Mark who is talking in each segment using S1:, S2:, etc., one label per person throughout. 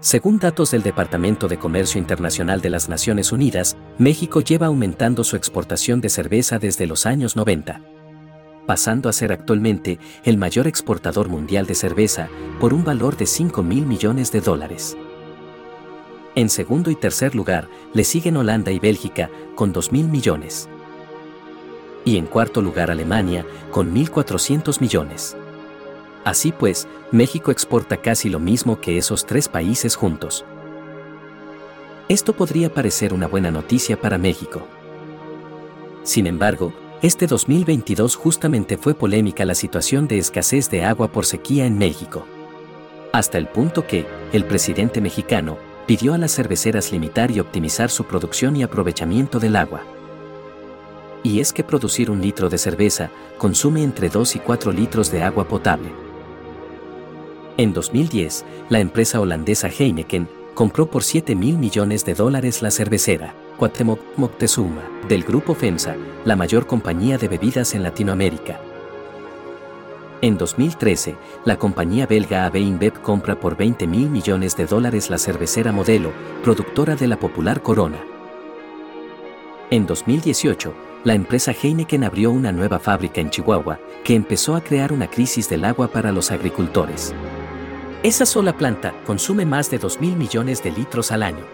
S1: Según datos del Departamento de Comercio Internacional de las Naciones Unidas, México lleva aumentando su exportación de cerveza desde los años 90, pasando a ser actualmente el mayor exportador mundial de cerveza por un valor de 5 mil millones de dólares. En segundo y tercer lugar le siguen Holanda y Bélgica con 2 mil millones. Y en cuarto lugar Alemania con 1.400 millones. Así pues, México exporta casi lo mismo que esos tres países juntos. Esto podría parecer una buena noticia para México. Sin embargo, este 2022 justamente fue polémica la situación de escasez de agua por sequía en México. Hasta el punto que, el presidente mexicano, pidió a las cerveceras limitar y optimizar su producción y aprovechamiento del agua. Y es que producir un litro de cerveza consume entre 2 y 4 litros de agua potable. En 2010, la empresa holandesa Heineken compró por 7 mil millones de dólares la cervecera Cuauhtémoc Moctezuma, del grupo FEMSA, la mayor compañía de bebidas en Latinoamérica. En 2013, la compañía belga AB InBev compra por 20 mil millones de dólares la cervecera Modelo, productora de la popular Corona. En 2018, la empresa Heineken abrió una nueva fábrica en Chihuahua, que empezó a crear una crisis del agua para los agricultores. Esa sola planta consume más de 2.000 millones de litros al año.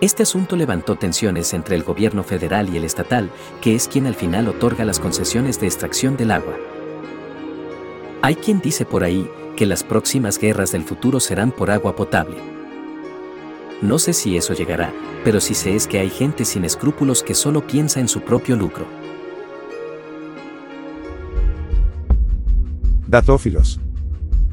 S1: Este asunto levantó tensiones entre el gobierno federal y el estatal, que es quien al final otorga las concesiones de extracción del agua. Hay quien dice por ahí que las próximas guerras del futuro serán por agua potable. No sé si eso llegará, pero sí sé es que hay gente sin escrúpulos que solo piensa en su propio lucro.
S2: Datófilos.